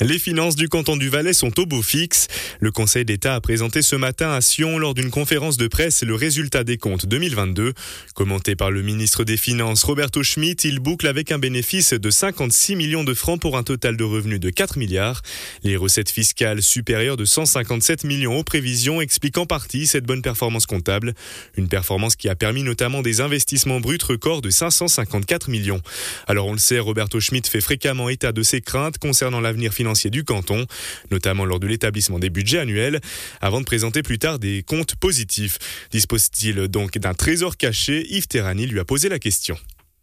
Les finances du canton du Valais sont au beau fixe. Le Conseil d'État a présenté ce matin à Sion lors d'une conférence de presse le résultat des comptes 2022. Commenté par le ministre des Finances Roberto Schmitt, il boucle avec un bénéfice de 56 millions de francs pour un total de revenus de 4 milliards. Les recettes fiscales supérieures de 157 millions aux prévisions expliquent en partie cette bonne performance comptable. Une performance qui a permis notamment des investissements bruts records de 554 millions. Alors on le sait, Roberto Schmitt fait fréquemment état de ses craintes concernant l'avenir financier du canton, notamment lors de l'établissement des budgets annuels, avant de présenter plus tard des comptes positifs. Dispose-t-il donc d'un trésor caché? Yves Terrani lui a posé la question.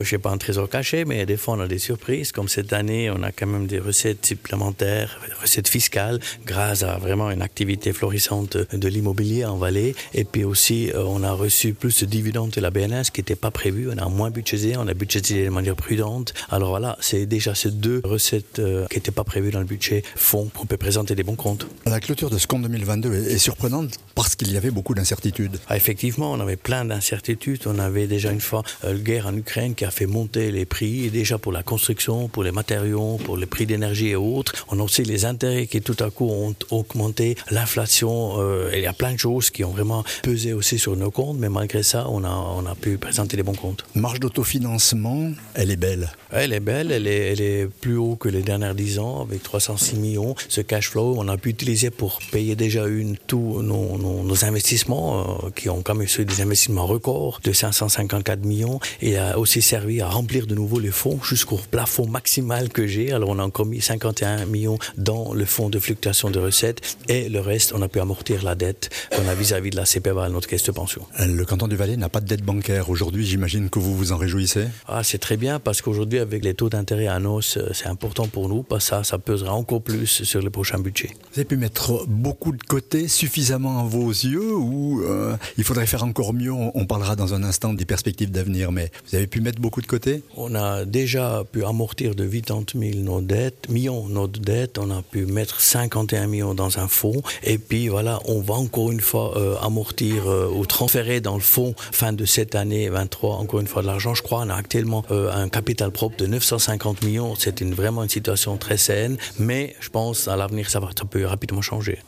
Je n'ai pas un trésor caché, mais des fois on a des surprises. Comme cette année, on a quand même des recettes supplémentaires, recettes fiscales, grâce à vraiment une activité florissante de l'immobilier en Valais. Et puis aussi, euh, on a reçu plus de dividendes de la BNS qui n'était pas prévu. On a moins budgété, on a budgété de manière prudente. Alors voilà, c'est déjà ces deux recettes euh, qui n'étaient pas prévues dans le budget font qu'on peut présenter des bons comptes. La clôture de ce compte 2022 est surprenante parce qu'il y avait beaucoup d'incertitudes. Ah, effectivement, on avait plein d'incertitudes. On avait déjà une fois euh, la guerre en Ukraine qui a fait monter les prix, déjà pour la construction, pour les matériaux, pour les prix d'énergie et autres. On a aussi les intérêts qui tout à coup ont augmenté, l'inflation, euh, il y a plein de choses qui ont vraiment pesé aussi sur nos comptes, mais malgré ça, on a, on a pu présenter les bons comptes. Marge d'autofinancement, elle est belle. Elle est belle, elle est, elle est plus haut que les dernières 10 ans, avec 306 millions. Ce cash flow, on a pu utiliser pour payer déjà une tous nos, nos, investissements, euh, qui ont quand même eu des investissements records de 554 millions, et a aussi servi à remplir de nouveau les fonds jusqu'au plafond maximal que j'ai. Alors on a encore mis 51 millions dans le fonds de fluctuation de recettes et le reste, on a pu amortir la dette qu'on a vis-à-vis de la CPVA, notre caisse de pension. Le canton du Valais n'a pas de dette bancaire. Aujourd'hui, j'imagine que vous vous en réjouissez Ah, c'est très bien parce qu'aujourd'hui, avec les taux d'intérêt à hausse, euh, c'est important pour nous parce que ça, ça pesera encore plus sur les prochains budgets. Vous avez pu mettre beaucoup de côté, suffisamment à vos yeux ou euh, il faudrait faire encore mieux? On parlera dans un instant des perspectives d'avenir, mais vous avez pu mettre beaucoup de côté On a déjà pu amortir de 80 000 nos dettes, millions nos dettes. On a pu mettre 51 millions dans un fonds. Et puis voilà, on va encore une fois euh, amortir euh, ou transférer dans le fonds fin de cette année 23 encore une fois de l'argent. Je crois on a actuellement euh, un capital propre de 950 millions. C'est une, vraiment une situation très saine. Mais je pense à l'avenir ça, va, ça peut rapidement changer.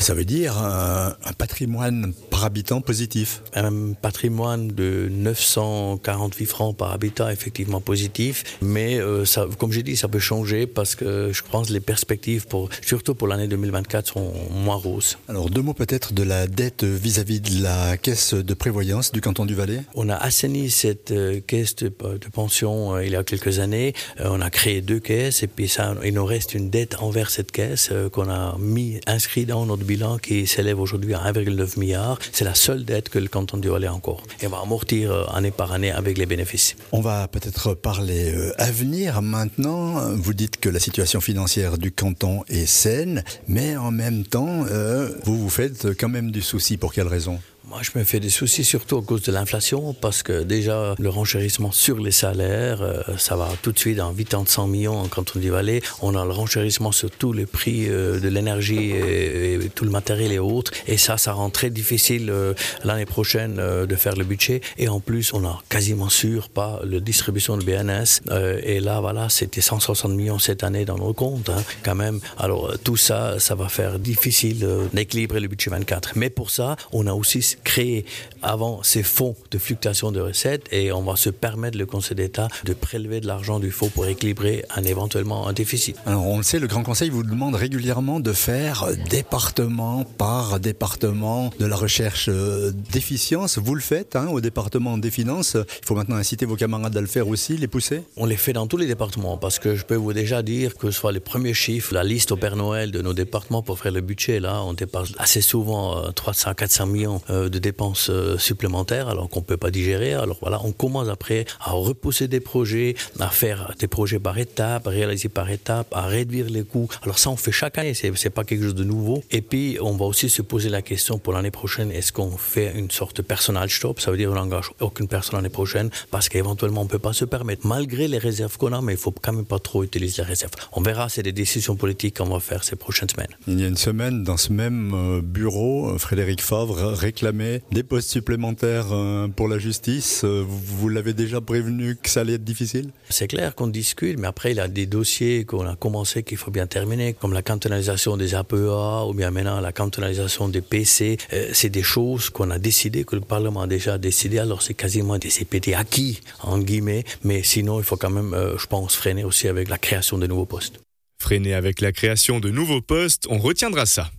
ça veut dire un patrimoine par habitant positif. Un patrimoine de 948 francs par habitat effectivement positif, mais euh, ça, comme j'ai dit, ça peut changer parce que je pense que les perspectives, pour, surtout pour l'année 2024, sont moins roses. Alors deux mots peut-être de la dette vis-à-vis de la caisse de prévoyance du canton du Valais On a assaini cette euh, caisse de, pension euh, il y a quelques années. on a créé deux caisses et puis ça, il nous reste une dette envers cette caisse qu'on a mis inscrit dans notre bilan qui s'élève aujourd'hui à 1,9 milliard. C'est la seule dette que le canton du Valais a encore. Et on va amortir année par année avec les bénéfices. On va peut-être parler euh, avenir maintenant. Vous dites que la situation financière du canton est saine, mais en même temps, euh, vous vous faites quand même du souci. Pour quelle raison? Moi, je me fais des soucis surtout à cause de l'inflation, parce que déjà, le renchérissement sur les salaires, euh, ça va tout de suite en 800 millions en canton du Valais. On a le renchérissement sur tous les prix euh, de l'énergie et, tout le matériel et autres. Et ça, ça rend très difficile euh, l'année prochaine de faire le budget. Et en plus, on a quasiment sûr pas la distribution de BNS. et là, voilà, c'était 160 millions cette année dans nos comptes, hein, quand même. Alors, tout ça, ça va faire difficile d'équilibrer le budget 24. Mais pour ça, on a aussi créer avant ces fonds de fluctuation de recettes et on va se permettre, le Conseil d'État, de prélever de l'argent du fonds pour équilibrer un, éventuellement un déficit. Alors on le sait, le Grand Conseil vous demande régulièrement de faire département par département de la recherche euh, d'efficience. Vous le faites hein, au département des finances. Il faut maintenant inciter vos camarades à le faire aussi, les pousser On les fait dans tous les départements parce que je peux vous déjà dire que ce soit les premiers chiffres, la liste au Père Noël de nos départements pour faire le budget, là, on dépasse assez souvent 300, euh, 400 millions euh, de dépenses euh, supplémentaires alors qu'on ne peut pas digérer. Alors voilà, on commence après à repousser des projets, à faire des projets par étapes, réaliser par étapes, à réduire les coûts. Alors ça, on fait chaque année, c'est, n'est pas quelque chose de nouveau. Et puis, on va aussi se poser la question pour l'année prochaine, est-ce qu'on fait une sorte de personal stop? Ça veut dire qu'on n'engage aucune personne l'année prochaine parce qu'éventuellement, on ne peut pas se permettre, malgré les réserves qu'on a, mais il faut quand même pas trop utiliser les réserves. On verra, c'est des décisions politiques qu'on va faire ces prochaines semaines. Il y a une semaine, dans ce même euh, bureau, Frédéric Favre réclamait Des postes supplémentaires euh, pour la justice, euh, vous l'avez déjà prévenu que ça allait être difficile? C'est clair qu'on discute, mais après il y a des dossiers qu'on a commencé qu'il faut bien terminer, comme la cantonalisation des APEA ou bien maintenant la cantonalisation des PC. Euh, c'est des choses qu'on a décidé, que le Parlement a déjà décidé, alors c'est quasiment des CPT acquis, en guillemets, mais sinon il faut quand même, je pense, freiner aussi avec la création de nouveaux postes. Freiner avec la création de nouveaux postes, on retiendra ça.